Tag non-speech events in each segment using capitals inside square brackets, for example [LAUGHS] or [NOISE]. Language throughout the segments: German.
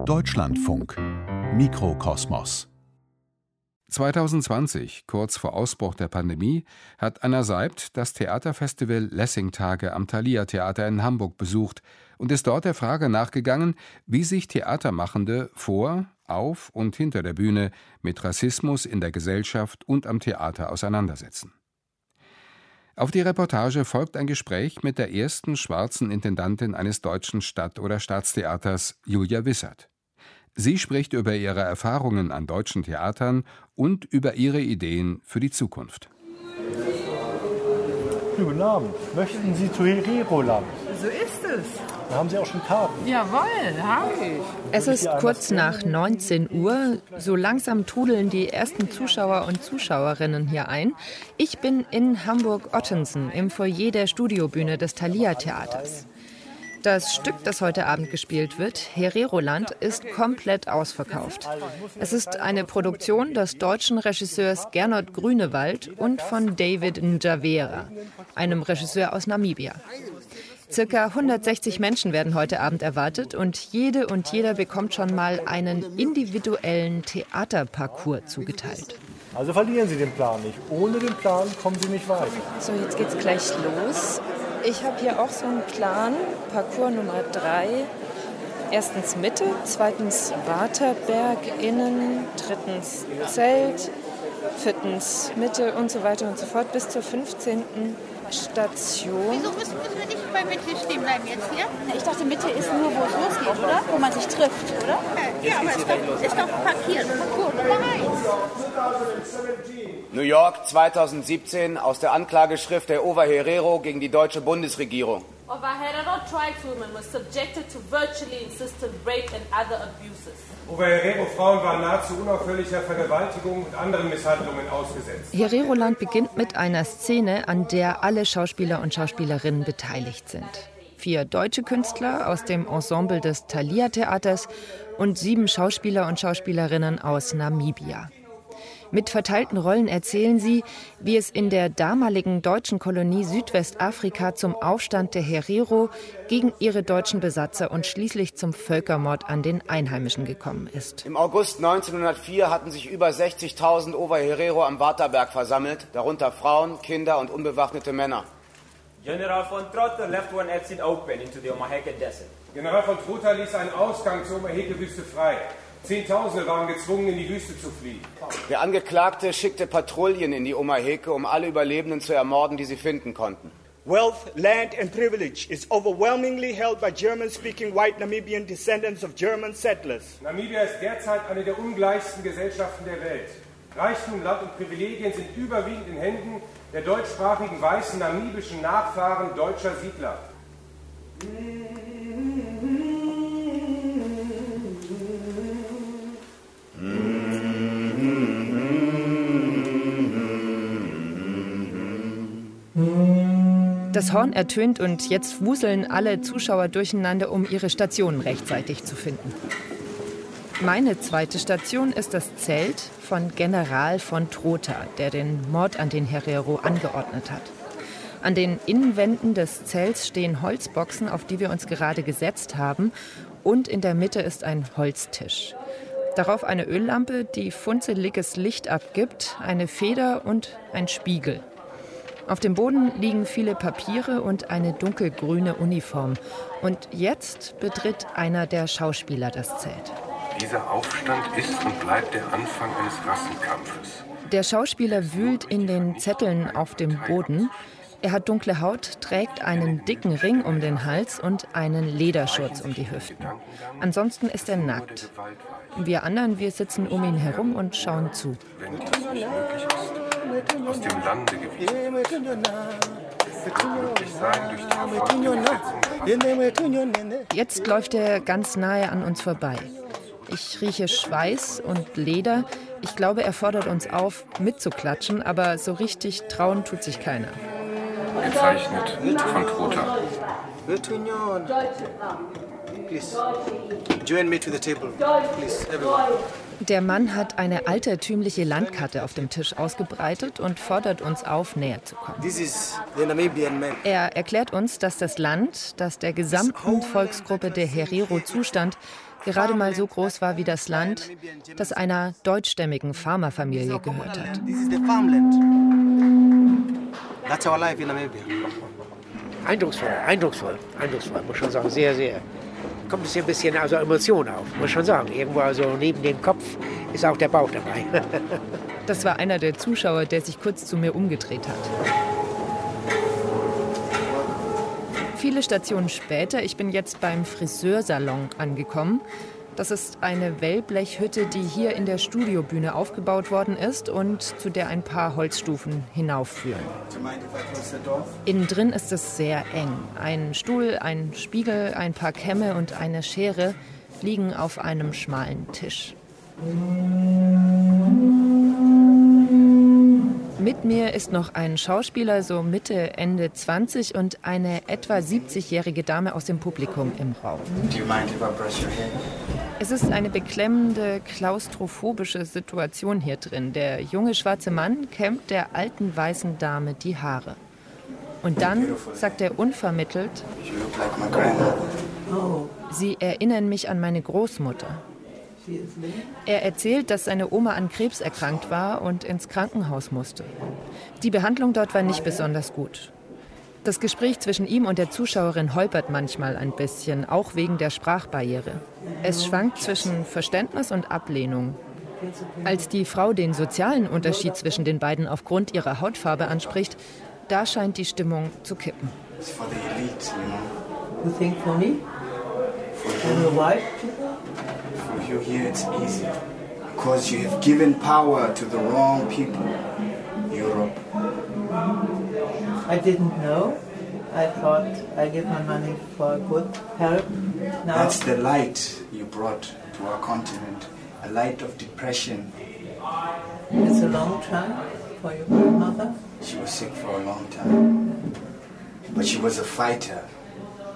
Deutschlandfunk Mikrokosmos 2020, kurz vor Ausbruch der Pandemie, hat Anna Seibt das Theaterfestival Lessing-Tage am Thalia Theater in Hamburg besucht und ist dort der Frage nachgegangen, wie sich Theatermachende vor, auf und hinter der Bühne mit Rassismus in der Gesellschaft und am Theater auseinandersetzen. Auf die Reportage folgt ein Gespräch mit der ersten schwarzen Intendantin eines deutschen Stadt- oder Staatstheaters, Julia Wissert. Sie spricht über ihre Erfahrungen an deutschen Theatern und über ihre Ideen für die Zukunft. Guten Abend. Möchten Sie zu Hereroland? So ist es. Da haben Sie auch schon Karten. Jawohl, habe ich. Es ist kurz nach 19 Uhr. So langsam trudeln die ersten Zuschauer und Zuschauerinnen hier ein. Ich bin in Hamburg-Ottensen im Foyer der Studiobühne des Thalia Theaters. Das Stück, das heute Abend gespielt wird, Hereroland, ist komplett ausverkauft. Es ist eine Produktion des deutschen Regisseurs Gernot Grünewald und von David Njavera, einem Regisseur aus Namibia. Circa 160 Menschen werden heute Abend erwartet und jede und jeder bekommt schon mal einen individuellen Theaterparcours zugeteilt. Also verlieren Sie den Plan nicht. Ohne den Plan kommen Sie nicht weiter. So, jetzt geht's gleich los. Ich habe hier auch so einen Plan, Parcours Nummer 3. Erstens Mitte, zweitens Waterberg innen, drittens Zelt, viertens Mitte und so weiter und so fort bis zur 15. Station. Wieso müssen, müssen wir nicht bei Mitte stehen bleiben jetzt hier? Ich dachte, Mitte ist nur, wo es losgeht, oder? Wo man sich trifft, oder? Ja, aber es ist ist doch parkiert. Parcours Nummer 1. New York 2017 aus der Anklageschrift der Ova Herrero gegen die deutsche Bundesregierung. Ova Herrero tribeswoman was subjected to virtually insistent rape and other abuses. Ova Herrero Frauen waren nahezu unaufhörlicher Vergewaltigung und anderen Misshandlungen ausgesetzt. Hereroland beginnt mit einer Szene, an der alle Schauspieler und Schauspielerinnen beteiligt sind. Vier deutsche Künstler aus dem Ensemble des Thalia Theaters und sieben Schauspieler und Schauspielerinnen aus Namibia. Mit verteilten Rollen erzählen sie, wie es in der damaligen deutschen Kolonie Südwestafrika zum Aufstand der Herero gegen ihre deutschen Besatzer und schließlich zum Völkermord an den Einheimischen gekommen ist. Im August 1904 hatten sich über 60.000 Over Herero am Waterberg versammelt, darunter Frauen, Kinder und unbewaffnete Männer. General von Trotter left one exit open into the Omaheke Desert. General von Trotha ließ einen Ausgang zur Omaheke-Wüste frei. Zehntausende waren gezwungen, in die Wüste zu fliehen. Der Angeklagte schickte Patrouillen in die Omaheke, um alle Überlebenden zu ermorden, die sie finden konnten. Wealth, land and privilege is overwhelmingly held by German-speaking white Namibian descendants of German settlers. Namibia ist derzeit eine der ungleichsten Gesellschaften der Welt. Reichtum, Land und Privilegien sind überwiegend in Händen der deutschsprachigen weißen namibischen Nachfahren deutscher Siedler. Das Horn ertönt und jetzt wuseln alle Zuschauer durcheinander, um ihre Stationen rechtzeitig zu finden. Meine zweite Station ist das Zelt von General von Trotha, der den Mord an den Herero angeordnet hat. An den Innenwänden des Zelts stehen Holzboxen, auf die wir uns gerade gesetzt haben, und in der Mitte ist ein Holztisch. Darauf eine Öllampe, die funzeliges Licht abgibt, eine Feder und ein Spiegel. Auf dem Boden liegen viele Papiere und eine dunkelgrüne Uniform. Und jetzt betritt einer der Schauspieler das Zelt. Dieser Aufstand ist und bleibt der Anfang eines Rassenkampfes. Der Schauspieler wühlt in den Zetteln auf dem Boden. Er hat dunkle Haut, trägt einen dicken Ring um den Hals und einen Lederschurz um die Hüften. Ansonsten ist er nackt. Wir anderen, wir sitzen um ihn herum und schauen zu. Wenn das nicht möglich ist, aus dem Lande gewiesen. Jetzt läuft er ganz nahe an uns vorbei. Ich rieche Schweiß und Leder. Ich glaube, er fordert uns auf, mitzuklatschen, aber so richtig trauen tut sich keiner. Gezeichnet von Trotha. Please, join me to the table. Please, everyone. Der Mann hat eine altertümliche Landkarte auf dem Tisch ausgebreitet und fordert uns auf, näher zu kommen. This is the Namibian man. Er erklärt uns, dass das Land, das der gesamten Volksgruppe der Herero zustand, gerade mal so groß war wie das Land, das einer deutschstämmigen Farmerfamilie gehört hat. That's our life in Namibia. Eindrucksvoll, eindrucksvoll, eindrucksvoll, muss schon sagen, sehr, sehr. Kommt es ein bisschen also Emotion auf, muss schon sagen. Irgendwo also neben dem Kopf ist auch der Bauch dabei. [LAUGHS] das war einer der Zuschauer, der sich kurz zu mir umgedreht hat. Viele Stationen später, ich bin jetzt beim Friseursalon angekommen. Das ist eine Wellblechhütte, die hier in der Studiobühne aufgebaut worden ist und zu der ein paar Holzstufen hinaufführen. Innen drin ist es sehr eng. Ein Stuhl, ein Spiegel, ein paar Kämme und eine Schere liegen auf einem schmalen Tisch. Mit mir ist noch ein Schauspieler, so Mitte, Ende 20 und eine etwa 70-jährige Dame aus dem Publikum im Raum. Es ist eine beklemmende, klaustrophobische Situation hier drin. Der junge schwarze Mann kämmt der alten weißen Dame die Haare. Und dann sagt er unvermittelt, Sie erinnern mich an meine Großmutter. Er erzählt, dass seine Oma an Krebs erkrankt war und ins Krankenhaus musste. Die Behandlung dort war nicht besonders gut. Das Gespräch zwischen ihm und der Zuschauerin holpert manchmal ein bisschen, auch wegen der Sprachbarriere. Es schwankt zwischen Verständnis und Ablehnung. Als die Frau den sozialen Unterschied zwischen den beiden aufgrund ihrer Hautfarbe anspricht, da scheint die Stimmung zu kippen. For the elite, you know. You think for me? For the white people? you here it's easy because you have given power to the wrong people. Europe. I didn't know. I thought I give my money for good help. Now That's the light you brought to our continent, a light of depression. It's a long time for your grandmother. She was sick for a long time. But she was a fighter,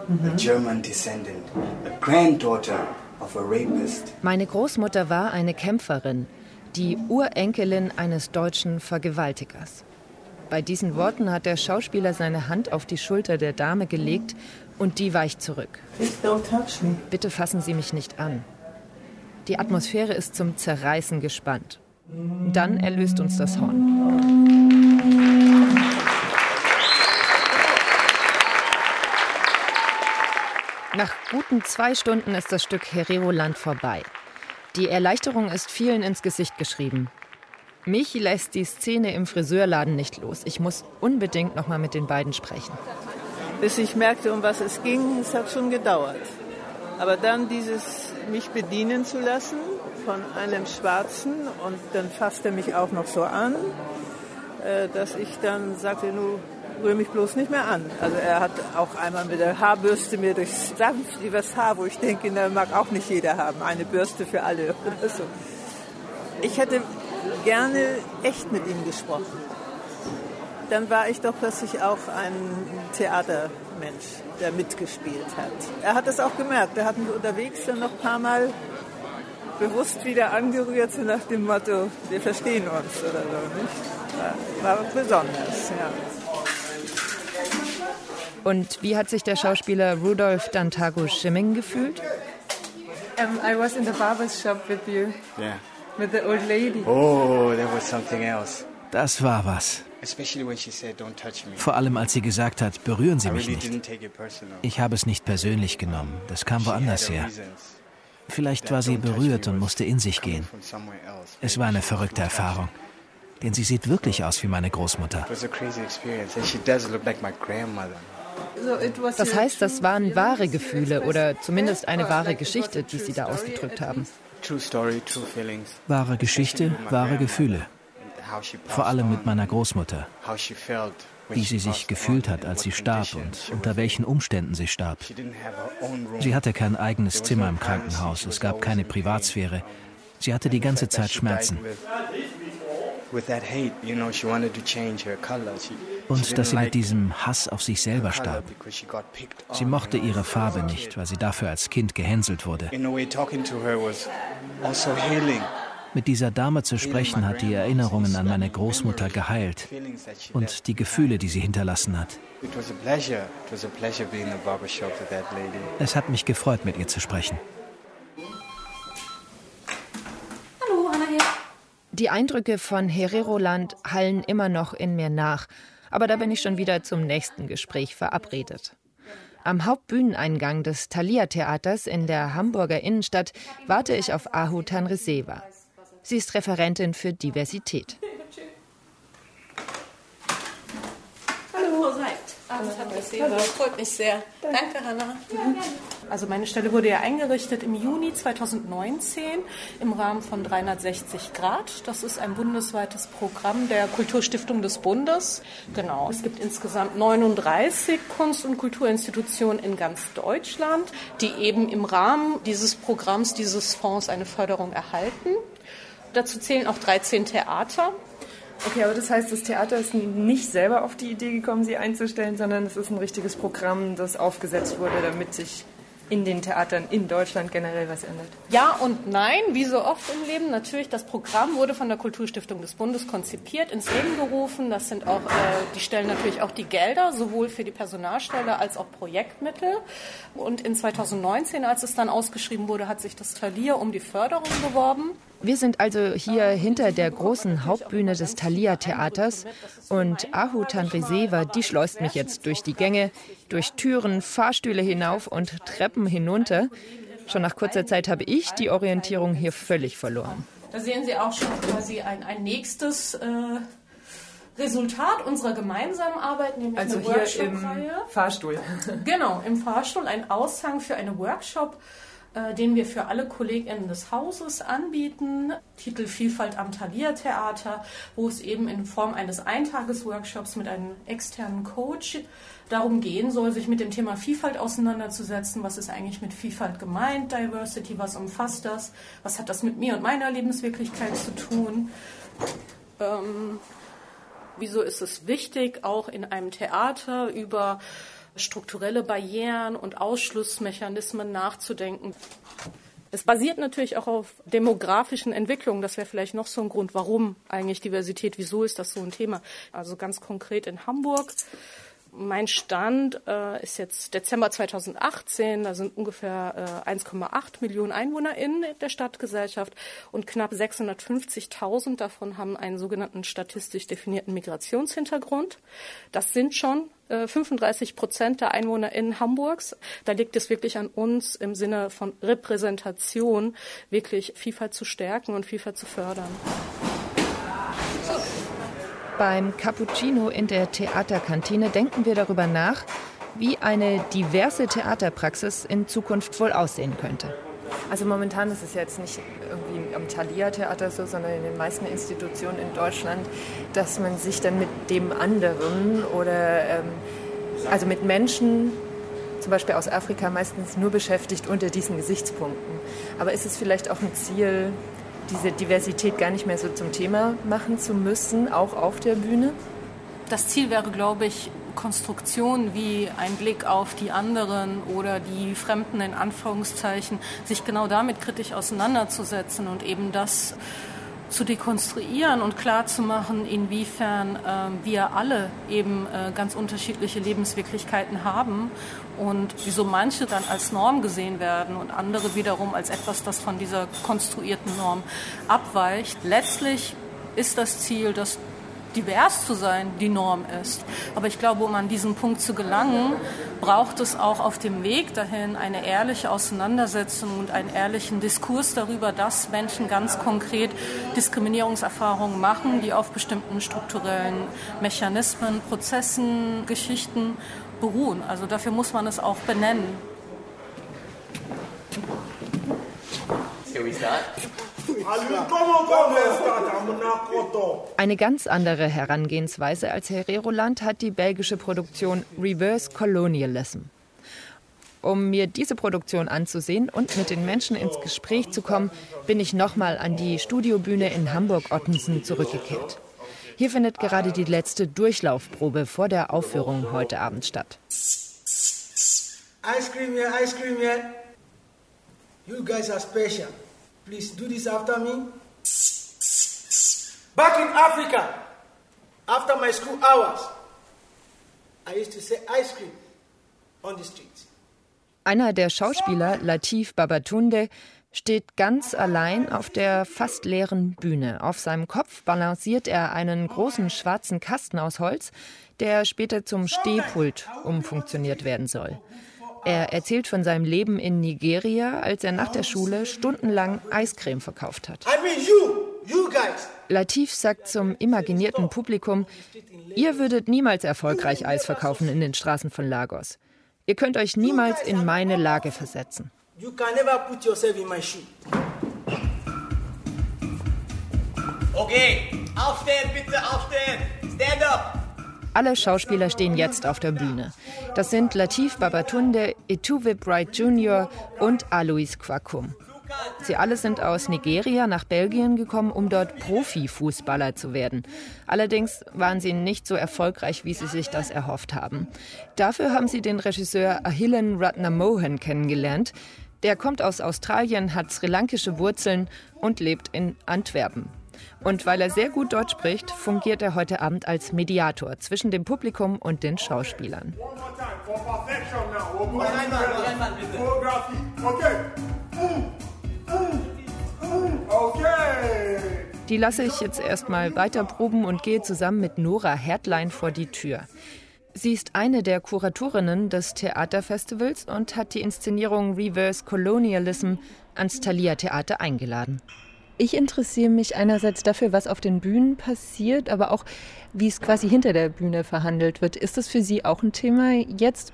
mm -hmm. a German descendant, a granddaughter of a rapist. Meine Großmutter war eine Kämpferin, die Urenkelin eines deutschen Vergewaltigers. Bei diesen Worten hat der Schauspieler seine Hand auf die Schulter der Dame gelegt und die weicht zurück. Bitte fassen Sie mich nicht an. Die Atmosphäre ist zum Zerreißen gespannt. Dann erlöst uns das Horn. Nach guten zwei Stunden ist das Stück Herero-Land vorbei. Die Erleichterung ist vielen ins Gesicht geschrieben. Mich lässt die Szene im Friseurladen nicht los. Ich muss unbedingt noch mal mit den beiden sprechen. Bis ich merkte, um was es ging, es hat schon gedauert. Aber dann dieses mich bedienen zu lassen von einem Schwarzen und dann fasst er mich auch noch so an, äh, dass ich dann sagte, nur rühre mich bloß nicht mehr an. Also er hat auch einmal mit der Haarbürste mir durchs sanft übers Haar, wo ich denke, na, mag auch nicht jeder haben, eine Bürste für alle oder so. Ich hätte gerne echt mit ihm gesprochen. Dann war ich doch plötzlich auch ein Theatermensch, der mitgespielt hat. Er hat es auch gemerkt. Er hat mich unterwegs dann noch ein paar Mal bewusst wieder angerührt, so nach dem Motto, wir verstehen uns oder so. Nicht? War, war besonders, ja. Und wie hat sich der Schauspieler Rudolf Dantago Schimming gefühlt? Um, I was in the barber's shop with you. Yeah. With the old lady. Oh, that was something else. Das war was. Vor allem als sie gesagt hat, berühren Sie mich nicht. Ich habe es nicht persönlich genommen, das kam woanders her. Vielleicht war sie berührt und musste in sich gehen. Es war eine verrückte Erfahrung. Denn sie sieht wirklich aus wie meine Großmutter. Das heißt, das waren wahre Gefühle oder zumindest eine wahre Geschichte, die Sie da ausgedrückt haben. Wahre Geschichte, wahre Gefühle. Vor allem mit meiner Großmutter. Wie sie sich gefühlt hat, als sie starb und unter welchen Umständen sie starb. Sie hatte kein eigenes Zimmer im Krankenhaus, es gab keine Privatsphäre. Sie hatte die ganze Zeit Schmerzen. Und dass sie mit diesem Hass auf sich selber starb. Sie mochte ihre Farbe nicht, weil sie dafür als Kind gehänselt wurde. Also mit dieser Dame zu sprechen hat die Erinnerungen an meine Großmutter geheilt und die Gefühle, die sie hinterlassen hat. Es hat mich gefreut, mit ihr zu sprechen. Die Eindrücke von Hereroland hallen immer noch in mir nach, aber da bin ich schon wieder zum nächsten Gespräch verabredet. Am Hauptbühneneingang des Thalia Theaters in der Hamburger Innenstadt warte ich auf Ahu Tanreseva. Sie ist Referentin für Diversität. Hallo, seid. Hallo, freut mich sehr. Danke, Hanna. Also meine Stelle wurde ja eingerichtet im Juni 2019 im Rahmen von 360 Grad. Das ist ein bundesweites Programm der Kulturstiftung des Bundes. Genau, es gibt insgesamt 39 Kunst- und Kulturinstitutionen in ganz Deutschland, die eben im Rahmen dieses Programms, dieses Fonds eine Förderung erhalten. Dazu zählen auch 13 Theater. Okay, aber das heißt, das Theater ist nicht selber auf die Idee gekommen, sie einzustellen, sondern es ist ein richtiges Programm, das aufgesetzt wurde, damit sich in den Theatern in Deutschland generell was ändert? Ja und nein, wie so oft im Leben. Natürlich, das Programm wurde von der Kulturstiftung des Bundes konzipiert, ins Leben gerufen. Das sind auch, äh, die stellen natürlich auch die Gelder, sowohl für die Personalstelle als auch Projektmittel. Und in 2019, als es dann ausgeschrieben wurde, hat sich das Talier um die Förderung beworben. Wir sind also hier hinter der großen Hauptbühne des Thalia Theaters und Ahu Tanriseva, die schleust mich jetzt durch die Gänge, durch Türen, Fahrstühle hinauf und Treppen hinunter. Schon nach kurzer Zeit habe ich die Orientierung hier völlig verloren. Da sehen Sie auch schon quasi ein, ein nächstes äh, Resultat unserer gemeinsamen Arbeit, nämlich also eine Workshop-Reihe. Im Fahrstuhl. genau, im Fahrstuhl ein Aushang für eine Workshop äh, den wir für alle KollegInnen des Hauses anbieten. Titel Vielfalt am Thalia Theater, wo es eben in Form eines Eintagesworkshops mit einem externen Coach darum gehen soll, sich mit dem Thema Vielfalt auseinanderzusetzen. Was ist eigentlich mit Vielfalt gemeint? Diversity, was umfasst das? Was hat das mit mir und meiner Lebenswirklichkeit zu tun? Ähm, wieso ist es wichtig, auch in einem Theater über strukturelle Barrieren und Ausschlussmechanismen nachzudenken. Es basiert natürlich auch auf demografischen Entwicklungen. Das wäre vielleicht noch so ein Grund, warum eigentlich Diversität, wieso ist das so ein Thema. Also ganz konkret in Hamburg mein Stand äh, ist jetzt Dezember 2018. Da sind ungefähr äh, 1,8 Millionen Einwohner in der Stadtgesellschaft und knapp 650.000 davon haben einen sogenannten statistisch definierten Migrationshintergrund. Das sind schon 35 äh, Prozent der Einwohner in Hamburgs. Da liegt es wirklich an uns im Sinne von Repräsentation, wirklich Vielfalt zu stärken und Vielfalt zu fördern. Beim Cappuccino in der Theaterkantine denken wir darüber nach, wie eine diverse Theaterpraxis in Zukunft wohl aussehen könnte. Also momentan ist es jetzt nicht irgendwie am Thalia-Theater so, sondern in den meisten Institutionen in Deutschland, dass man sich dann mit dem anderen oder ähm, also mit Menschen, zum Beispiel aus Afrika, meistens nur beschäftigt unter diesen Gesichtspunkten. Aber ist es vielleicht auch ein Ziel, diese Diversität gar nicht mehr so zum Thema machen zu müssen, auch auf der Bühne? Das Ziel wäre, glaube ich, Konstruktion wie ein Blick auf die anderen oder die Fremden in Anführungszeichen, sich genau damit kritisch auseinanderzusetzen und eben das zu dekonstruieren und klarzumachen, inwiefern äh, wir alle eben äh, ganz unterschiedliche Lebenswirklichkeiten haben und wieso manche dann als Norm gesehen werden und andere wiederum als etwas, das von dieser konstruierten Norm abweicht. Letztlich ist das Ziel, dass divers zu sein die Norm ist. Aber ich glaube, um an diesen Punkt zu gelangen, braucht es auch auf dem Weg dahin eine ehrliche Auseinandersetzung und einen ehrlichen Diskurs darüber, dass Menschen ganz konkret Diskriminierungserfahrungen machen, die auf bestimmten strukturellen Mechanismen, Prozessen, Geschichten beruhen. Also dafür muss man es auch benennen. Eine ganz andere Herangehensweise als Hereroland hat die belgische Produktion Reverse Colonialism. Um mir diese Produktion anzusehen und mit den Menschen ins Gespräch zu kommen, bin ich nochmal an die Studiobühne in Hamburg-Ottensen zurückgekehrt. Hier findet gerade die letzte Durchlaufprobe vor der Aufführung heute Abend statt. Ice cream here, ice cream here. You guys are special. Please do this after me. Back in Africa, after my school hours, I used to say ice cream on the streets. Einer der Schauspieler, Latif Babatunde, steht ganz allein auf der fast leeren Bühne. Auf seinem Kopf balanciert er einen großen schwarzen Kasten aus Holz, der später zum Stehpult umfunktioniert werden soll. Er erzählt von seinem Leben in Nigeria, als er nach der Schule stundenlang Eiscreme verkauft hat. Latif sagt zum imaginierten Publikum, ihr würdet niemals erfolgreich Eis verkaufen in den Straßen von Lagos. Ihr könnt euch niemals in meine Lage versetzen. You can never put yourself in my shoe. Okay, aufstehen, bitte aufstehen. Stand up. Alle Schauspieler stehen jetzt auf der Bühne. Das sind Latif Babatunde, Etuve Bright Jr. und Alois Kwakum. Sie alle sind aus Nigeria nach Belgien gekommen, um dort Profifußballer zu werden. Allerdings waren sie nicht so erfolgreich, wie sie sich das erhofft haben. Dafür haben sie den Regisseur Ahillen Ratnamohan kennengelernt. Der kommt aus Australien, hat sri-lankische Wurzeln und lebt in Antwerpen. Und weil er sehr gut Deutsch spricht, fungiert er heute Abend als Mediator zwischen dem Publikum und den Schauspielern. Die lasse ich jetzt erstmal weiter proben und gehe zusammen mit Nora Hertlein vor die Tür. Sie ist eine der Kuratorinnen des Theaterfestivals und hat die Inszenierung Reverse Colonialism ans Thalia Theater eingeladen. Ich interessiere mich einerseits dafür, was auf den Bühnen passiert, aber auch, wie es quasi hinter der Bühne verhandelt wird. Ist das für Sie auch ein Thema jetzt?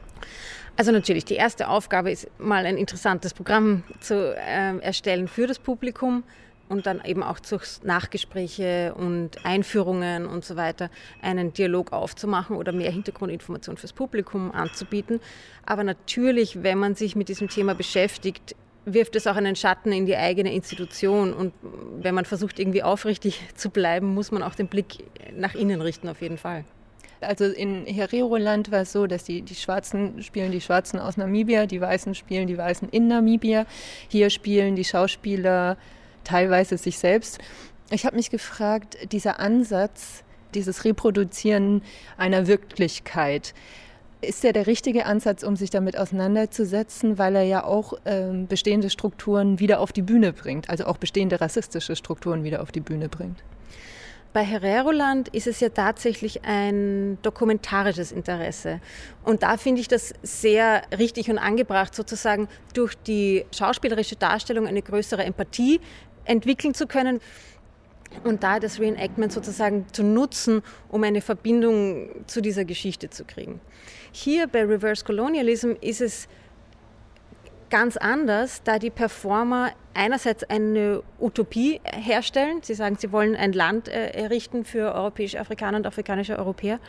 Also natürlich, die erste Aufgabe ist mal ein interessantes Programm zu äh, erstellen für das Publikum und dann eben auch durch Nachgespräche und Einführungen und so weiter einen Dialog aufzumachen oder mehr Hintergrundinformation fürs Publikum anzubieten. Aber natürlich, wenn man sich mit diesem Thema beschäftigt, wirft es auch einen Schatten in die eigene Institution. Und wenn man versucht, irgendwie aufrichtig [LAUGHS] zu bleiben, muss man auch den Blick nach innen richten, auf jeden Fall. Also in Herero-Land war es so, dass die, die Schwarzen spielen die Schwarzen aus Namibia, die Weißen spielen die Weißen in Namibia. Hier spielen die Schauspieler teilweise sich selbst. Ich habe mich gefragt, dieser Ansatz, dieses Reproduzieren einer Wirklichkeit, ist der der richtige Ansatz, um sich damit auseinanderzusetzen, weil er ja auch ähm, bestehende Strukturen wieder auf die Bühne bringt, also auch bestehende rassistische Strukturen wieder auf die Bühne bringt? Bei Hereroland ist es ja tatsächlich ein dokumentarisches Interesse. Und da finde ich das sehr richtig und angebracht, sozusagen durch die schauspielerische Darstellung eine größere Empathie entwickeln zu können und da das Reenactment sozusagen zu nutzen, um eine Verbindung zu dieser Geschichte zu kriegen. Hier bei Reverse Colonialism ist es ganz anders, da die Performer einerseits eine Utopie herstellen. Sie sagen, sie wollen ein Land äh, errichten für europäische Afrikaner und afrikanische Europäer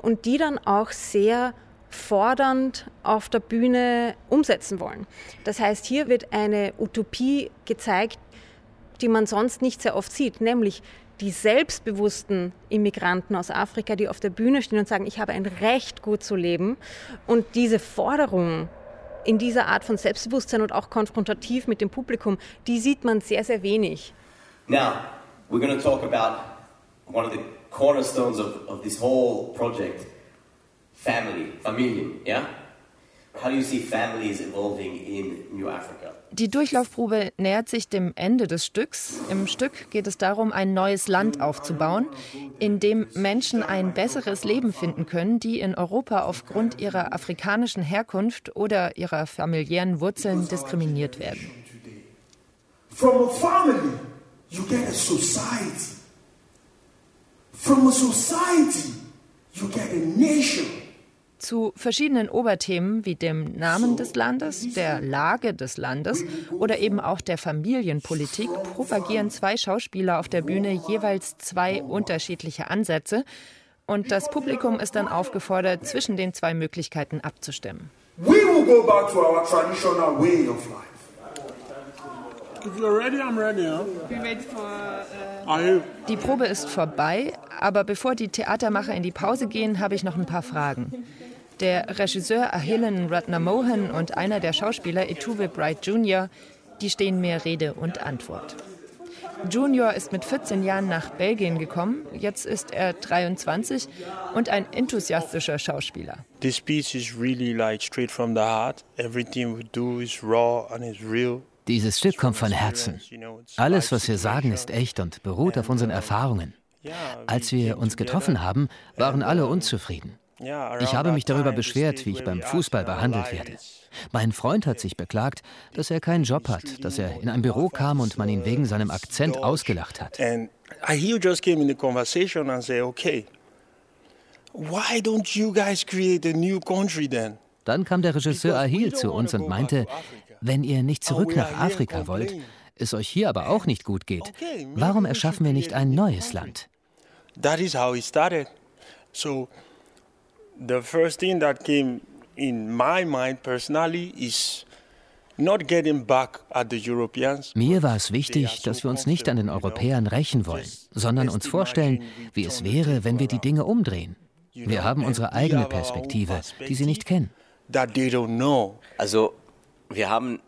und die dann auch sehr fordernd auf der Bühne umsetzen wollen. Das heißt, hier wird eine Utopie gezeigt, die man sonst nicht sehr oft sieht, nämlich die selbstbewussten Immigranten aus Afrika, die auf der Bühne stehen und sagen, ich habe ein Recht, gut zu leben. Und diese Forderung in dieser Art von Selbstbewusstsein und auch konfrontativ mit dem Publikum, die sieht man sehr, sehr wenig. Now, we're going to talk about one of the cornerstones of, of this whole project, family, Familien, yeah? How do you see families evolving in New Africa? Die Durchlaufprobe nähert sich dem Ende des Stücks. Im Stück geht es darum, ein neues Land aufzubauen, in dem Menschen ein besseres Leben finden können, die in Europa aufgrund ihrer afrikanischen Herkunft oder ihrer familiären Wurzeln diskriminiert werden. From a family, you get a society. From a society, you get a nation zu verschiedenen Oberthemen wie dem Namen des Landes, der Lage des Landes oder eben auch der Familienpolitik propagieren zwei Schauspieler auf der Bühne jeweils zwei unterschiedliche Ansätze und das Publikum ist dann aufgefordert, zwischen den zwei Möglichkeiten abzustimmen. We will go back to our traditional way of life. Die Probe ist vorbei, aber bevor die Theatermacher in die Pause gehen, habe ich noch ein paar Fragen. Der Regisseur Ahillen Ratnamohan und einer der Schauspieler Etuve Bright Jr., die stehen mir Rede und Antwort. Junior ist mit 14 Jahren nach Belgien gekommen. Jetzt ist er 23 und ein enthusiastischer Schauspieler. This piece is really like straight from the heart. Everything we do is raw and is real. Dieses Stück kommt von Herzen. Alles, was wir sagen, ist echt und beruht auf unseren Erfahrungen. Als wir uns getroffen haben, waren alle unzufrieden. Ich habe mich darüber beschwert, wie ich beim Fußball behandelt werde. Mein Freund hat sich beklagt, dass er keinen Job hat, dass er in ein Büro kam und man ihn wegen seinem Akzent ausgelacht hat. Dann kam der Regisseur Ahil zu uns und meinte, wenn ihr nicht zurück nach Afrika wollt, es euch hier aber auch nicht gut geht, warum erschaffen wir nicht ein neues Land? That is how it started. So the first thing that came in my mind personally is not getting back at the Europeans. Mir war es wichtig, dass wir uns nicht an den Europäern rächen wollen, sondern uns vorstellen, wie es wäre, wenn wir die Dinge umdrehen. Wir haben unsere eigene Perspektive, die sie nicht kennen. Also, wir haben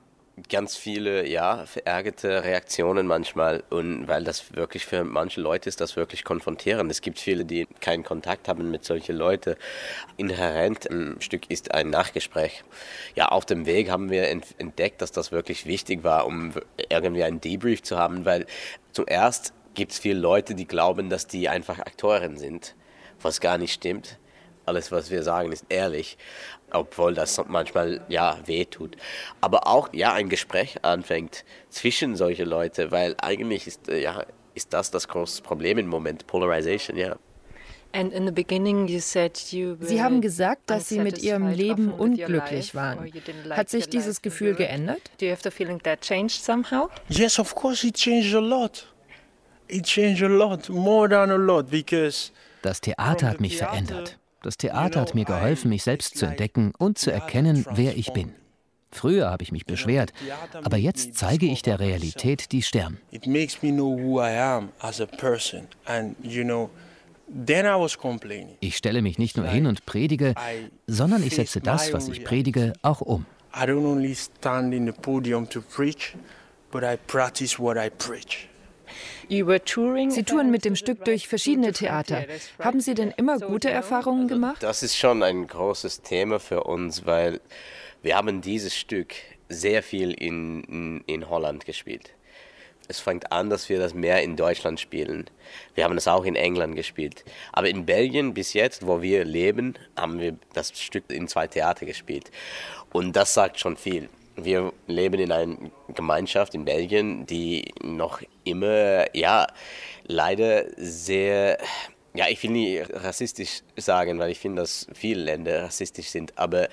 ganz viele, ja, verärgerte Reaktionen manchmal und weil das wirklich für manche Leute ist das wirklich konfrontierend. Es gibt viele, die keinen Kontakt haben mit solchen Leuten. Inhärent im Stück ist ein Nachgespräch. Ja, auf dem Weg haben wir entdeckt, dass das wirklich wichtig war, um irgendwie einen Debrief zu haben, weil zuerst gibt es viele Leute, die glauben, dass die einfach Aktoren sind, was gar nicht stimmt. Alles, was wir sagen, ist ehrlich obwohl das manchmal ja wehtut. Aber auch ja ein Gespräch anfängt zwischen solche Leute, weil eigentlich ist äh, ja ist das das große Problem im Moment Polarization, ja. Sie haben gesagt, dass Sie mit Ihrem Leben unglücklich waren. Hat sich dieses Gefühl geändert? Yes, of course it changed a lot. It changed a lot, more than a lot, because das Theater hat mich verändert. Das Theater hat mir geholfen, mich selbst zu entdecken und zu erkennen, wer ich bin. Früher habe ich mich beschwert, aber jetzt zeige ich der Realität die Stirn. Ich stelle mich nicht nur hin und predige, sondern ich setze das, was ich predige, auch um. I don't only stand in the podium to preach, but I practice what I preach. Sie touren mit dem Stück durch verschiedene Theater. Haben Sie denn immer gute Erfahrungen gemacht? Das ist schon ein großes Thema für uns, weil wir haben dieses Stück sehr viel in, in, in Holland gespielt. Es fängt an, dass wir das mehr in Deutschland spielen. Wir haben es auch in England gespielt. Aber in Belgien bis jetzt, wo wir leben, haben wir das Stück in zwei Theater gespielt. Und das sagt schon viel wir leben in einer Gemeinschaft in Belgien, die noch immer, ja, leider sehr, ja, ich will nie rassistisch sagen, weil ich finde, dass viele Länder rassistisch sind, aber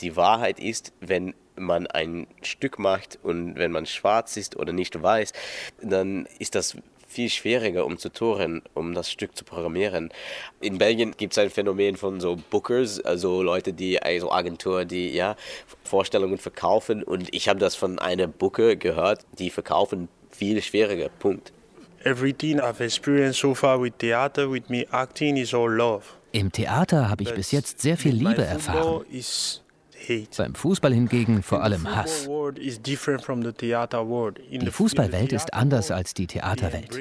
die Wahrheit ist, wenn man ein Stück macht und wenn man schwarz ist oder nicht weiß, dann ist das viel schwieriger, um zu touren, um das Stück zu programmieren. In Belgien gibt es ein Phänomen von so Bookers, also Leute, die, also Agentur, die ja Vorstellungen verkaufen. Und ich habe das von einer Booker gehört, die verkaufen viel schwieriger. Punkt. Everything I've experienced so far with theater, with me acting, is all love. Im Theater habe ich bis jetzt sehr viel Liebe erfahren. Beim Fußball hingegen vor allem Hass. Die Fußballwelt ist anders als die Theaterwelt.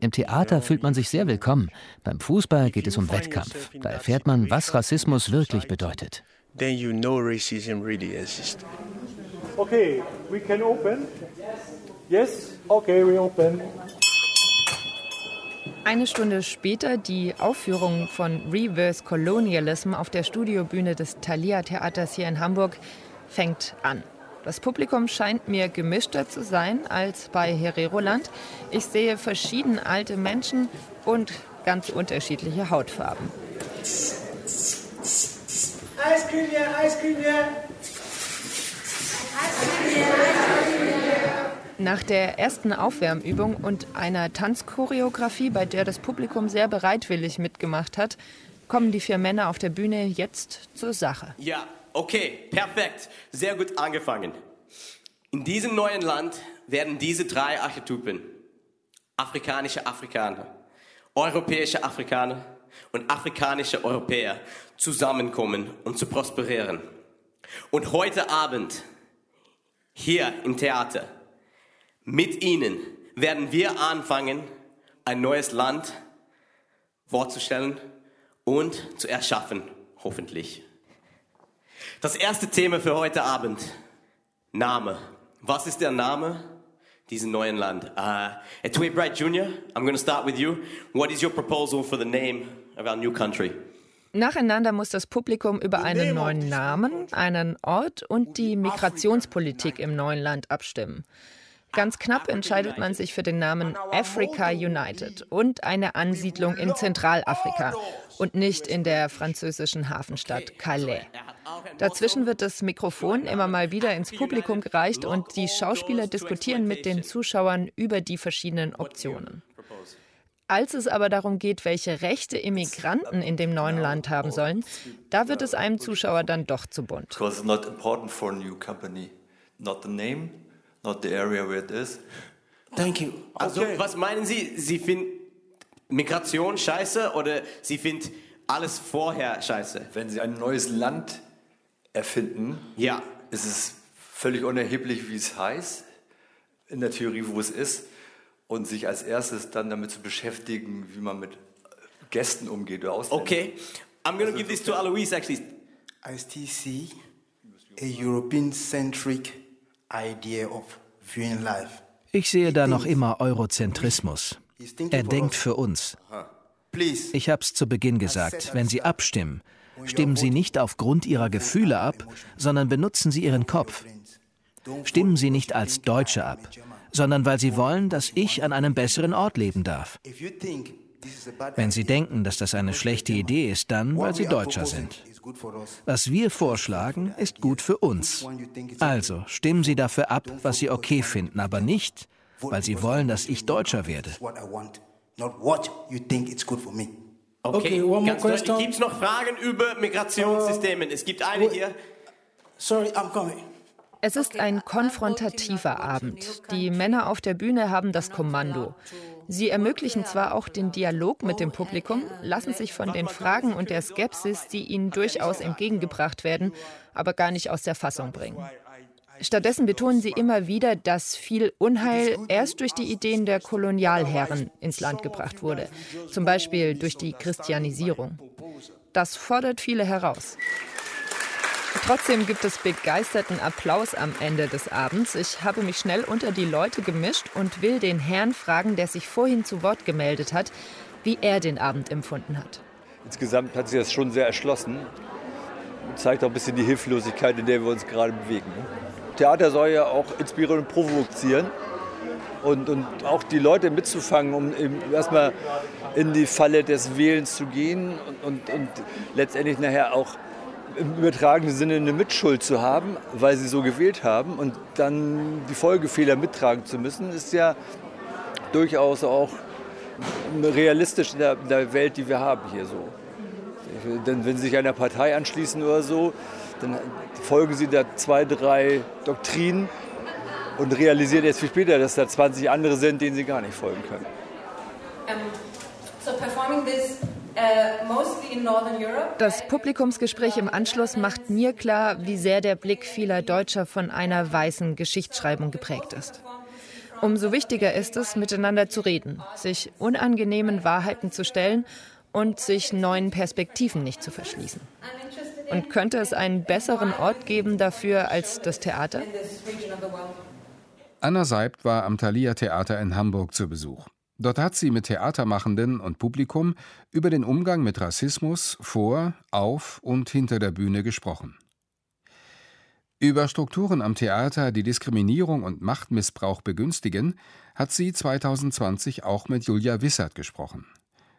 Im Theater fühlt man sich sehr willkommen. Beim Fußball geht es um Wettkampf. Da erfährt man, was Rassismus wirklich bedeutet. Okay, we can open. Yes, okay, we open. Eine Stunde später die Aufführung von Reverse Colonialism auf der Studiobühne des Thalia Theaters hier in Hamburg fängt an. Das Publikum scheint mir gemischter zu sein als bei Hereroland. Ich sehe verschieden alte Menschen und ganz unterschiedliche Hautfarben. Eiscreme hier, Eiscreme hier. Nach der ersten Aufwärmübung und einer Tanzchoreografie, bei der das Publikum sehr bereitwillig mitgemacht hat, kommen die vier Männer auf der Bühne jetzt zur Sache. Ja, okay, perfekt. Sehr gut angefangen. In diesem neuen Land werden diese drei Archetypen, afrikanische Afrikaner, europäische Afrikaner und afrikanische Europäer, zusammenkommen, um zu prosperieren. Und heute Abend, hier im Theater, mit ihnen werden wir anfangen, ein neues Land vorzustellen und zu erschaffen, hoffentlich. Das erste Thema für heute Abend, Name. Was ist der Name dieses neuen Land? Uh, Etui Bright Jr., I'm going to start with you. What is your proposal for the name of our new country? Nacheinander muss das Publikum über einen neuen Namen, einen Ort und die Migrationspolitik im neuen Land abstimmen. Ganz knapp entscheidet man sich für den Namen Africa United und eine Ansiedlung in Zentralafrika und nicht in der französischen Hafenstadt Calais. Dazwischen wird das Mikrofon immer mal wieder ins Publikum gereicht und die Schauspieler diskutieren mit den Zuschauern über die verschiedenen Optionen. Als es aber darum geht, welche Rechte Immigranten in dem neuen Land haben sollen, da wird es einem Zuschauer dann doch zu bunt. Not the area where it is. Thank you. Also, okay. was meinen Sie? Sie finden Migration scheiße oder Sie finden alles vorher scheiße? Wenn Sie ein neues Land erfinden, ja. ist es völlig unerheblich, wie es heißt, in der Theorie, wo es ist, und sich als erstes dann damit zu beschäftigen, wie man mit Gästen umgeht oder Ausländern. Okay, I'm going to also give this to Alois actually. I still see a European-centric Ich sehe da noch immer Eurozentrismus. Er denkt für uns. Ich habe es zu Beginn gesagt, wenn Sie abstimmen, stimmen Sie nicht aufgrund Ihrer Gefühle ab, sondern benutzen Sie Ihren Kopf. Stimmen Sie nicht als Deutsche ab, sondern weil Sie wollen, dass ich an einem besseren Ort leben darf. Wenn Sie denken, dass das eine schlechte Idee ist, dann, weil Sie Deutscher sind. Was wir vorschlagen, ist gut für uns. Also stimmen Sie dafür ab, was Sie okay finden, aber nicht, weil Sie wollen, dass ich Deutscher werde. Okay, ganz deutlich. Gibt es noch Fragen über Migrationssysteme? Es gibt eine hier. Sorry, I'm coming. Es ist ein konfrontativer Abend. Die Männer auf der Bühne haben das Kommando. Sie ermöglichen zwar auch den Dialog mit dem Publikum, lassen sich von den Fragen und der Skepsis, die ihnen durchaus entgegengebracht werden, aber gar nicht aus der Fassung bringen. Stattdessen betonen sie immer wieder, dass viel Unheil erst durch die Ideen der Kolonialherren ins Land gebracht wurde, zum Beispiel durch die Christianisierung. Das fordert viele heraus. Trotzdem gibt es begeisterten Applaus am Ende des Abends. Ich habe mich schnell unter die Leute gemischt und will den Herrn fragen, der sich vorhin zu Wort gemeldet hat, wie er den Abend empfunden hat. Insgesamt hat sich das schon sehr erschlossen. Zeigt auch ein bisschen die Hilflosigkeit, in der wir uns gerade bewegen. Theater soll ja auch inspirieren und provozieren. Und, und auch die Leute mitzufangen, um erstmal in die Falle des Wählens zu gehen und, und, und letztendlich nachher auch im übertragenen Sinne eine Mitschuld zu haben, weil sie so gewählt haben und dann die Folgefehler mittragen zu müssen, ist ja durchaus auch realistisch in der, in der Welt, die wir haben hier so. Denn wenn Sie sich einer Partei anschließen oder so, dann folgen Sie da zwei, drei Doktrinen und realisieren erst viel später, dass da 20 andere sind, denen Sie gar nicht folgen können. Um, so performing this das Publikumsgespräch im Anschluss macht mir klar, wie sehr der Blick vieler Deutscher von einer weißen Geschichtsschreibung geprägt ist. Umso wichtiger ist es, miteinander zu reden, sich unangenehmen Wahrheiten zu stellen und sich neuen Perspektiven nicht zu verschließen. Und könnte es einen besseren Ort geben dafür als das Theater? Anna Seibt war am Thalia Theater in Hamburg zu Besuch. Dort hat sie mit Theatermachenden und Publikum über den Umgang mit Rassismus vor, auf und hinter der Bühne gesprochen. Über Strukturen am Theater, die Diskriminierung und Machtmissbrauch begünstigen, hat sie 2020 auch mit Julia Wissert gesprochen.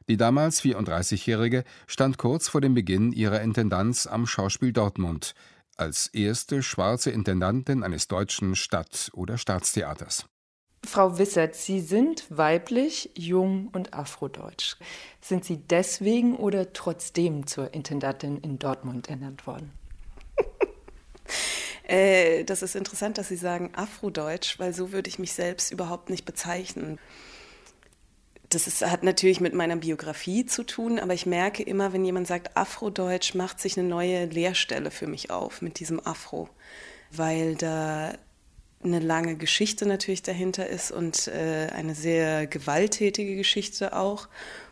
Die damals 34-Jährige stand kurz vor dem Beginn ihrer Intendanz am Schauspiel Dortmund als erste schwarze Intendantin eines deutschen Stadt- oder Staatstheaters. Frau Wissert, Sie sind weiblich, jung und afrodeutsch. Sind Sie deswegen oder trotzdem zur Intendantin in Dortmund ernannt worden? [LAUGHS] äh, das ist interessant, dass Sie sagen afrodeutsch, weil so würde ich mich selbst überhaupt nicht bezeichnen. Das ist, hat natürlich mit meiner Biografie zu tun, aber ich merke immer, wenn jemand sagt Afrodeutsch, macht sich eine neue Leerstelle für mich auf mit diesem Afro, weil da eine lange Geschichte natürlich dahinter ist und äh, eine sehr gewalttätige Geschichte auch.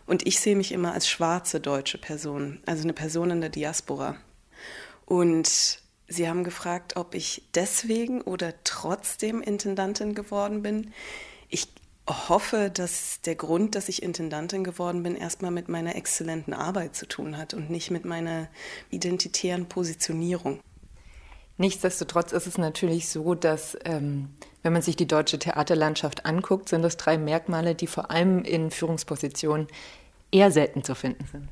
Und ich sehe mich immer als schwarze deutsche Person, also eine Person in der Diaspora. Und Sie haben gefragt, ob ich deswegen oder trotzdem Intendantin geworden bin. Ich hoffe, dass der Grund, dass ich Intendantin geworden bin, erstmal mit meiner exzellenten Arbeit zu tun hat und nicht mit meiner identitären Positionierung. Nichtsdestotrotz ist es natürlich so, dass ähm, wenn man sich die deutsche Theaterlandschaft anguckt, sind das drei Merkmale, die vor allem in Führungspositionen eher selten zu finden sind.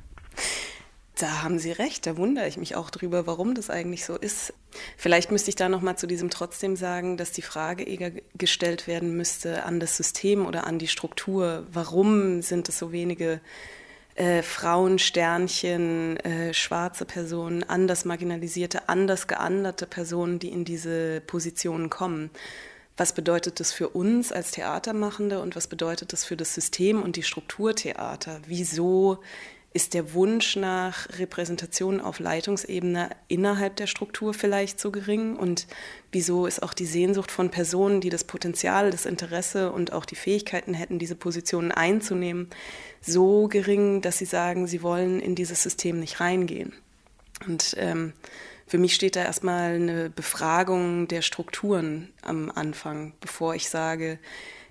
Da haben Sie recht, da wundere ich mich auch drüber, warum das eigentlich so ist. Vielleicht müsste ich da noch mal zu diesem trotzdem sagen, dass die Frage eher gestellt werden müsste an das System oder an die Struktur. Warum sind es so wenige äh, Frauen, Sternchen, äh, schwarze Personen, anders marginalisierte, anders geanderte Personen, die in diese Positionen kommen? Was bedeutet das für uns als Theatermachende und was bedeutet das für das System und die Strukturtheater? Wieso ist der Wunsch nach Repräsentation auf Leitungsebene innerhalb der Struktur vielleicht so gering? Und wieso ist auch die Sehnsucht von Personen, die das Potenzial, das Interesse und auch die Fähigkeiten hätten, diese Positionen einzunehmen, so gering, dass sie sagen, sie wollen in dieses System nicht reingehen? Und ähm, für mich steht da erstmal eine Befragung der Strukturen am Anfang, bevor ich sage,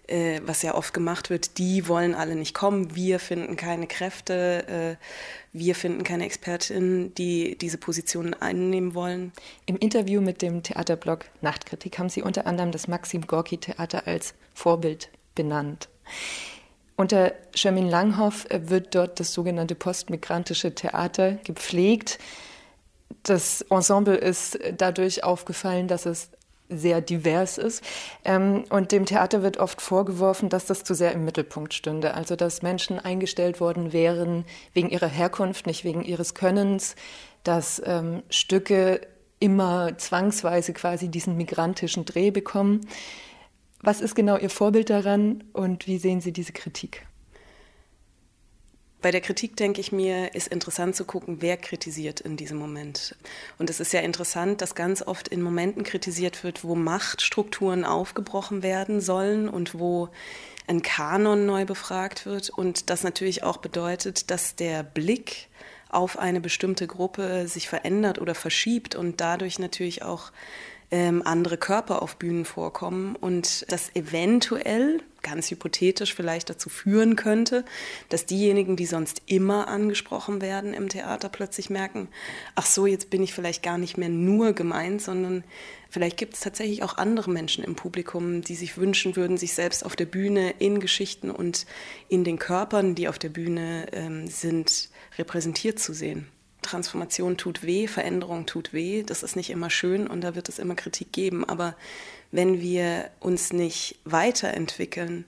äh, was ja oft gemacht wird, die wollen alle nicht kommen, wir finden keine Kräfte, äh, wir finden keine Expertinnen, die diese Positionen einnehmen wollen. Im Interview mit dem Theaterblog Nachtkritik haben Sie unter anderem das Maxim Gorki Theater als Vorbild benannt. Unter Shermin Langhoff wird dort das sogenannte postmigrantische Theater gepflegt. Das Ensemble ist dadurch aufgefallen, dass es sehr divers ist. Ähm, und dem Theater wird oft vorgeworfen, dass das zu sehr im Mittelpunkt stünde. Also dass Menschen eingestellt worden wären wegen ihrer Herkunft, nicht wegen ihres Könnens, dass ähm, Stücke immer zwangsweise quasi diesen migrantischen Dreh bekommen. Was ist genau Ihr Vorbild daran und wie sehen Sie diese Kritik? Bei der Kritik denke ich mir, ist interessant zu gucken, wer kritisiert in diesem Moment. Und es ist ja interessant, dass ganz oft in Momenten kritisiert wird, wo Machtstrukturen aufgebrochen werden sollen und wo ein Kanon neu befragt wird. Und das natürlich auch bedeutet, dass der Blick auf eine bestimmte Gruppe sich verändert oder verschiebt und dadurch natürlich auch ähm, andere Körper auf Bühnen vorkommen und das eventuell, ganz hypothetisch vielleicht dazu führen könnte, dass diejenigen, die sonst immer angesprochen werden im Theater, plötzlich merken, ach so, jetzt bin ich vielleicht gar nicht mehr nur gemeint, sondern vielleicht gibt es tatsächlich auch andere Menschen im Publikum, die sich wünschen würden, sich selbst auf der Bühne in Geschichten und in den Körpern, die auf der Bühne ähm, sind, repräsentiert zu sehen. Transformation tut weh, Veränderung tut weh, das ist nicht immer schön und da wird es immer Kritik geben. Aber wenn wir uns nicht weiterentwickeln,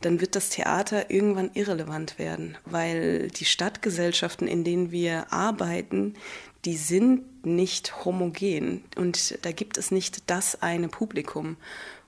dann wird das Theater irgendwann irrelevant werden, weil die Stadtgesellschaften, in denen wir arbeiten, die sind nicht homogen und da gibt es nicht das eine Publikum.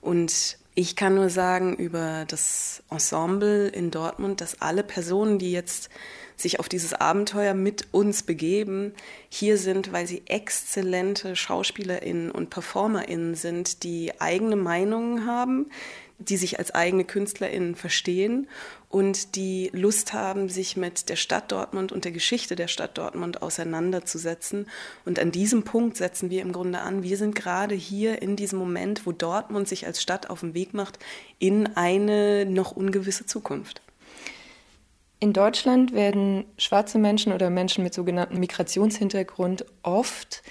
Und ich kann nur sagen über das Ensemble in Dortmund, dass alle Personen, die jetzt sich auf dieses Abenteuer mit uns begeben, hier sind, weil sie exzellente Schauspielerinnen und Performerinnen sind, die eigene Meinungen haben, die sich als eigene KünstlerInnen verstehen und die Lust haben, sich mit der Stadt Dortmund und der Geschichte der Stadt Dortmund auseinanderzusetzen. Und an diesem Punkt setzen wir im Grunde an. Wir sind gerade hier in diesem Moment, wo Dortmund sich als Stadt auf den Weg macht in eine noch ungewisse Zukunft. In Deutschland werden schwarze Menschen oder Menschen mit sogenanntem Migrationshintergrund oft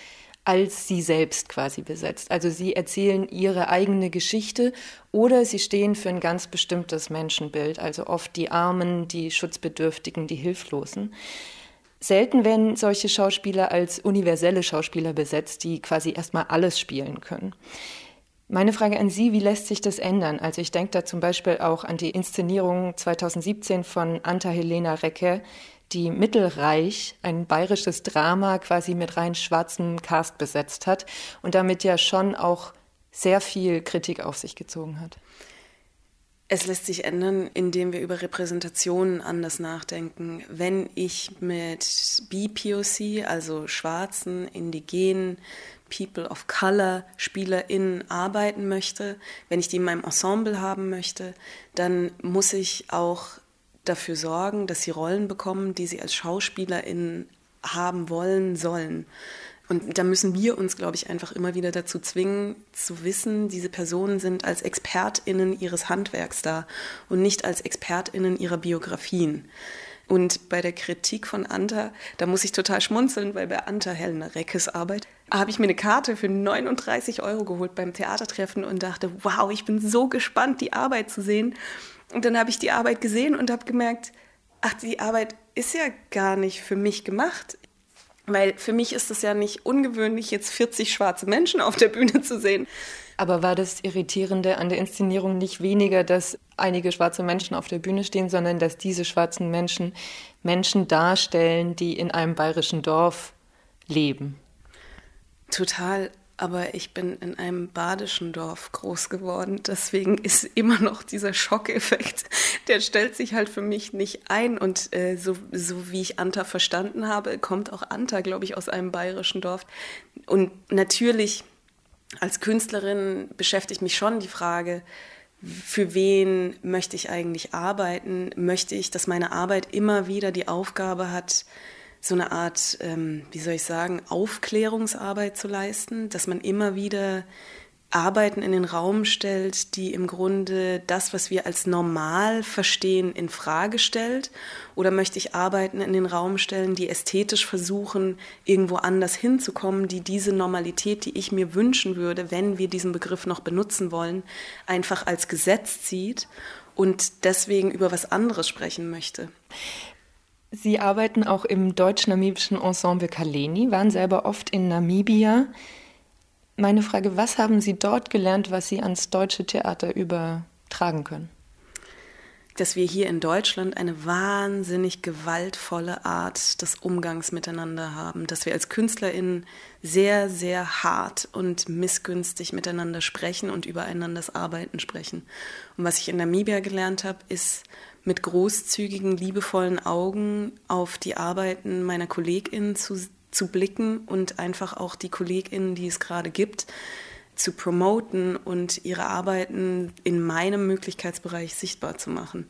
als sie selbst quasi besetzt. Also sie erzählen ihre eigene Geschichte oder sie stehen für ein ganz bestimmtes Menschenbild, also oft die Armen, die Schutzbedürftigen, die Hilflosen. Selten werden solche Schauspieler als universelle Schauspieler besetzt, die quasi erstmal alles spielen können. Meine Frage an Sie, wie lässt sich das ändern? Also ich denke da zum Beispiel auch an die Inszenierung 2017 von Anta Helena Recke, die Mittelreich, ein bayerisches Drama quasi mit rein schwarzem Cast besetzt hat und damit ja schon auch sehr viel Kritik auf sich gezogen hat. Es lässt sich ändern, indem wir über Repräsentationen anders nachdenken. Wenn ich mit BPOC, also schwarzen, indigenen, People of Color, SpielerInnen arbeiten möchte, wenn ich die in meinem Ensemble haben möchte, dann muss ich auch dafür sorgen, dass sie Rollen bekommen, die sie als SchauspielerInnen haben wollen, sollen. Und da müssen wir uns, glaube ich, einfach immer wieder dazu zwingen, zu wissen, diese Personen sind als ExpertInnen ihres Handwerks da und nicht als ExpertInnen ihrer Biografien. Und bei der Kritik von Anta, da muss ich total schmunzeln, weil bei Anta Helena Reckes Arbeit habe ich mir eine Karte für 39 Euro geholt beim Theatertreffen und dachte, wow, ich bin so gespannt, die Arbeit zu sehen. Und dann habe ich die Arbeit gesehen und habe gemerkt, ach, die Arbeit ist ja gar nicht für mich gemacht. Weil für mich ist es ja nicht ungewöhnlich, jetzt 40 schwarze Menschen auf der Bühne zu sehen. Aber war das Irritierende an der Inszenierung nicht weniger, dass einige schwarze Menschen auf der Bühne stehen, sondern dass diese schwarzen Menschen Menschen darstellen, die in einem bayerischen Dorf leben? Total aber ich bin in einem badischen Dorf groß geworden. Deswegen ist immer noch dieser Schockeffekt, [LAUGHS] der stellt sich halt für mich nicht ein. Und äh, so, so wie ich Anta verstanden habe, kommt auch Anta, glaube ich, aus einem bayerischen Dorf. Und natürlich als Künstlerin beschäftigt mich schon die Frage, für wen möchte ich eigentlich arbeiten? Möchte ich, dass meine Arbeit immer wieder die Aufgabe hat, so eine Art, ähm, wie soll ich sagen, Aufklärungsarbeit zu leisten, dass man immer wieder Arbeiten in den Raum stellt, die im Grunde das, was wir als normal verstehen, in Frage stellt? Oder möchte ich Arbeiten in den Raum stellen, die ästhetisch versuchen, irgendwo anders hinzukommen, die diese Normalität, die ich mir wünschen würde, wenn wir diesen Begriff noch benutzen wollen, einfach als Gesetz zieht und deswegen über was anderes sprechen möchte? Sie arbeiten auch im deutsch-namibischen Ensemble Kaleni, waren selber oft in Namibia. Meine Frage, was haben Sie dort gelernt, was Sie ans deutsche Theater übertragen können? Dass wir hier in Deutschland eine wahnsinnig gewaltvolle Art des Umgangs miteinander haben, dass wir als KünstlerInnen sehr, sehr hart und missgünstig miteinander sprechen und übereinanders Arbeiten sprechen. Und was ich in Namibia gelernt habe, ist, mit großzügigen, liebevollen Augen auf die Arbeiten meiner KollegInnen zu, zu blicken und einfach auch die KollegInnen, die es gerade gibt, zu promoten und ihre Arbeiten in meinem Möglichkeitsbereich sichtbar zu machen.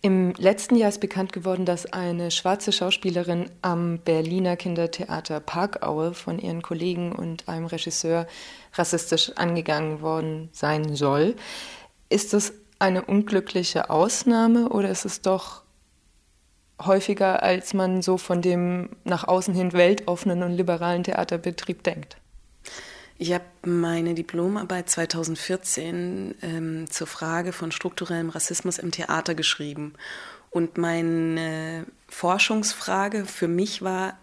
Im letzten Jahr ist bekannt geworden, dass eine schwarze Schauspielerin am Berliner Kindertheater Parkaue von ihren Kollegen und einem Regisseur rassistisch angegangen worden sein soll. Ist das eine unglückliche Ausnahme oder ist es doch häufiger, als man so von dem nach außen hin weltoffenen und liberalen Theaterbetrieb denkt? Ich habe meine Diplomarbeit 2014 ähm, zur Frage von strukturellem Rassismus im Theater geschrieben. Und meine Forschungsfrage für mich war,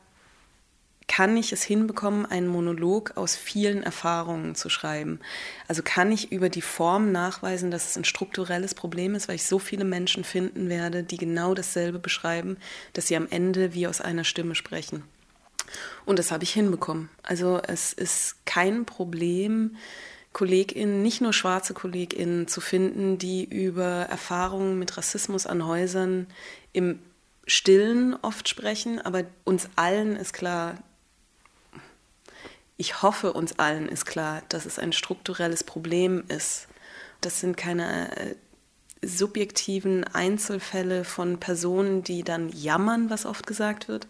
kann ich es hinbekommen, einen Monolog aus vielen Erfahrungen zu schreiben? Also kann ich über die Form nachweisen, dass es ein strukturelles Problem ist, weil ich so viele Menschen finden werde, die genau dasselbe beschreiben, dass sie am Ende wie aus einer Stimme sprechen. Und das habe ich hinbekommen. Also es ist kein Problem, KollegInnen, nicht nur schwarze KollegInnen zu finden, die über Erfahrungen mit Rassismus an Häusern im Stillen oft sprechen, aber uns allen ist klar, ich hoffe, uns allen ist klar, dass es ein strukturelles Problem ist. Das sind keine äh, subjektiven Einzelfälle von Personen, die dann jammern, was oft gesagt wird.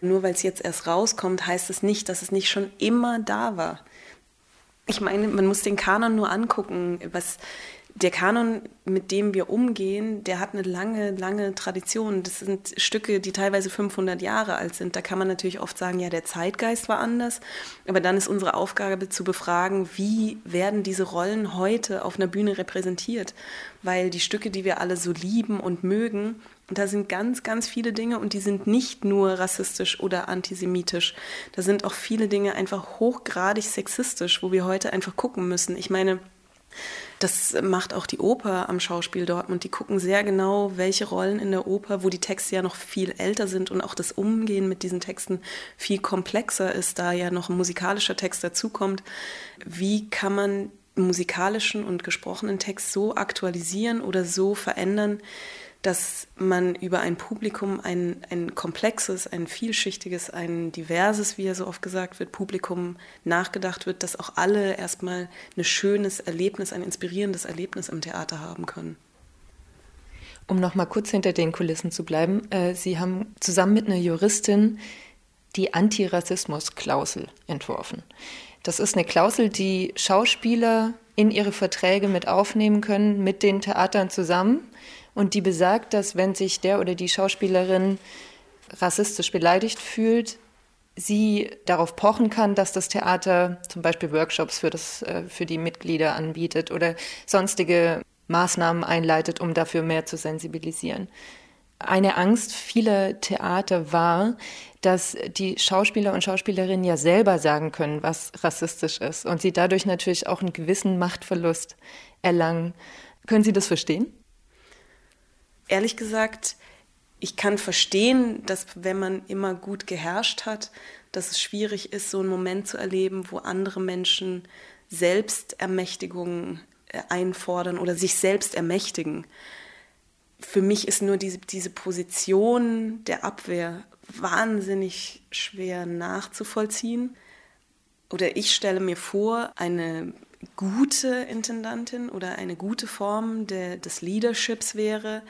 Nur weil es jetzt erst rauskommt, heißt es nicht, dass es nicht schon immer da war. Ich meine, man muss den Kanon nur angucken, was der Kanon, mit dem wir umgehen, der hat eine lange, lange Tradition. Das sind Stücke, die teilweise 500 Jahre alt sind. Da kann man natürlich oft sagen, ja, der Zeitgeist war anders. Aber dann ist unsere Aufgabe zu befragen, wie werden diese Rollen heute auf einer Bühne repräsentiert? Weil die Stücke, die wir alle so lieben und mögen, da sind ganz, ganz viele Dinge und die sind nicht nur rassistisch oder antisemitisch. Da sind auch viele Dinge einfach hochgradig sexistisch, wo wir heute einfach gucken müssen. Ich meine, das macht auch die Oper am Schauspiel Dortmund. Die gucken sehr genau, welche Rollen in der Oper, wo die Texte ja noch viel älter sind und auch das Umgehen mit diesen Texten viel komplexer ist, da ja noch ein musikalischer Text dazukommt. Wie kann man musikalischen und gesprochenen Text so aktualisieren oder so verändern, dass man über ein Publikum ein, ein komplexes, ein vielschichtiges, ein diverses, wie ja so oft gesagt wird, Publikum nachgedacht wird, dass auch alle erstmal ein schönes Erlebnis, ein inspirierendes Erlebnis im Theater haben können. Um noch mal kurz hinter den Kulissen zu bleiben, äh, Sie haben zusammen mit einer Juristin die Antirassismus-Klausel entworfen. Das ist eine Klausel, die Schauspieler in ihre Verträge mit aufnehmen können, mit den Theatern zusammen. Und die besagt, dass wenn sich der oder die Schauspielerin rassistisch beleidigt fühlt, sie darauf pochen kann, dass das Theater zum Beispiel Workshops für, das, äh, für die Mitglieder anbietet oder sonstige Maßnahmen einleitet, um dafür mehr zu sensibilisieren. Eine Angst vieler Theater war, dass die Schauspieler und Schauspielerinnen ja selber sagen können, was rassistisch ist und sie dadurch natürlich auch einen gewissen Machtverlust erlangen. Können Sie das verstehen? Ehrlich gesagt, ich kann verstehen, dass wenn man immer gut geherrscht hat, dass es schwierig ist, so einen Moment zu erleben, wo andere Menschen Selbstermächtigung äh, einfordern oder sich selbst ermächtigen. Für mich ist nur diese, diese Position der Abwehr wahnsinnig schwer nachzuvollziehen. Oder ich stelle mir vor, eine gute Intendantin oder eine gute Form der, des Leaderships wäre,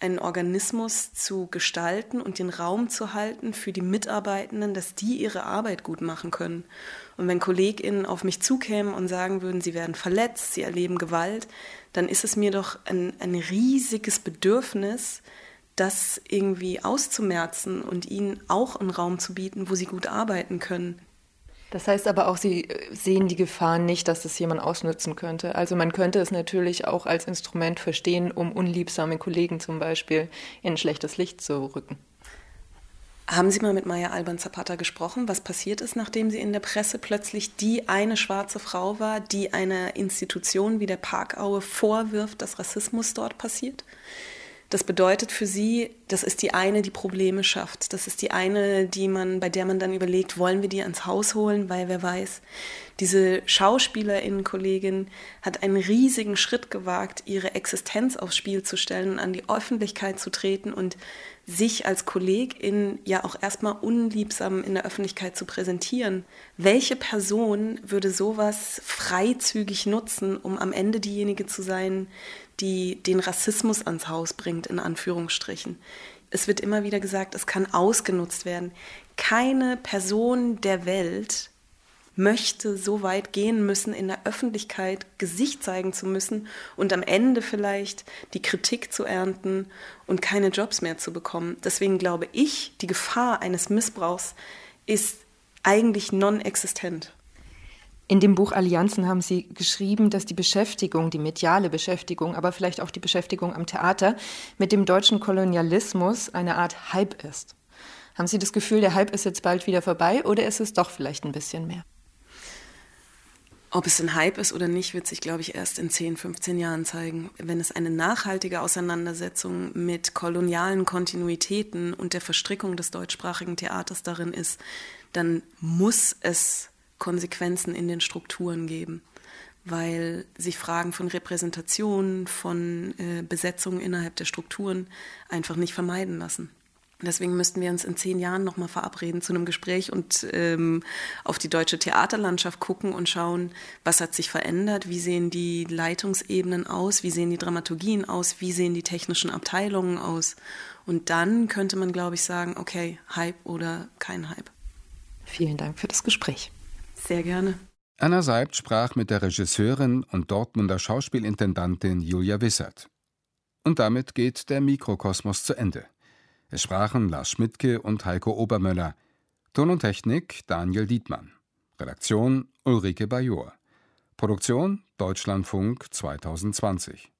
einen Organismus zu gestalten und den Raum zu halten für die Mitarbeitenden, dass die ihre Arbeit gut machen können. Und wenn KollegInnen auf mich zukämen und sagen würden, sie werden verletzt, sie erleben Gewalt, dann ist es mir doch ein, ein riesiges Bedürfnis, das irgendwie auszumerzen und ihnen auch einen Raum zu bieten, wo sie gut arbeiten können. Das heißt aber auch, Sie äh, sehen die Gefahr nicht, dass das jemand ausnutzen könnte. Also man könnte es natürlich auch als Instrument verstehen, um unliebsame Kollegen zum Beispiel in schlechtes Licht zu rücken. Haben Sie mal mit Maya Alban Zapata gesprochen, was passiert ist, nachdem sie in der Presse plötzlich die eine schwarze Frau war, die einer Institution wie der Parkaue vorwirft, dass Rassismus dort passiert? Das bedeutet für sie, das ist die eine, die Probleme schafft. Das ist die eine, die man, bei der man dann überlegt, wollen wir die ans Haus holen, weil wer weiß. Diese Schauspielerinnenkollegin hat einen riesigen Schritt gewagt, ihre Existenz aufs Spiel zu stellen und an die Öffentlichkeit zu treten und sich als Kollegin ja auch erstmal unliebsam in der Öffentlichkeit zu präsentieren. Welche Person würde sowas freizügig nutzen, um am Ende diejenige zu sein, die den Rassismus ans Haus bringt, in Anführungsstrichen. Es wird immer wieder gesagt, es kann ausgenutzt werden. Keine Person der Welt möchte so weit gehen müssen, in der Öffentlichkeit Gesicht zeigen zu müssen und am Ende vielleicht die Kritik zu ernten und keine Jobs mehr zu bekommen. Deswegen glaube ich, die Gefahr eines Missbrauchs ist eigentlich non-existent. In dem Buch Allianzen haben Sie geschrieben, dass die Beschäftigung, die mediale Beschäftigung, aber vielleicht auch die Beschäftigung am Theater mit dem deutschen Kolonialismus eine Art Hype ist. Haben Sie das Gefühl, der Hype ist jetzt bald wieder vorbei oder ist es doch vielleicht ein bisschen mehr? Ob es ein Hype ist oder nicht, wird sich, glaube ich, erst in 10, 15 Jahren zeigen. Wenn es eine nachhaltige Auseinandersetzung mit kolonialen Kontinuitäten und der Verstrickung des deutschsprachigen Theaters darin ist, dann muss es Konsequenzen in den Strukturen geben, weil sich Fragen von Repräsentation, von äh, Besetzung innerhalb der Strukturen einfach nicht vermeiden lassen. Deswegen müssten wir uns in zehn Jahren nochmal verabreden zu einem Gespräch und ähm, auf die deutsche Theaterlandschaft gucken und schauen, was hat sich verändert, wie sehen die Leitungsebenen aus, wie sehen die Dramaturgien aus, wie sehen die technischen Abteilungen aus. Und dann könnte man, glaube ich, sagen, okay, Hype oder kein Hype. Vielen Dank für das Gespräch. Sehr gerne. Anna Seibt sprach mit der Regisseurin und Dortmunder Schauspielintendantin Julia Wissert. Und damit geht der Mikrokosmos zu Ende. Es sprachen Lars Schmidtke und Heiko Obermöller. Ton und Technik Daniel Dietmann. Redaktion Ulrike Bajor. Produktion Deutschlandfunk 2020.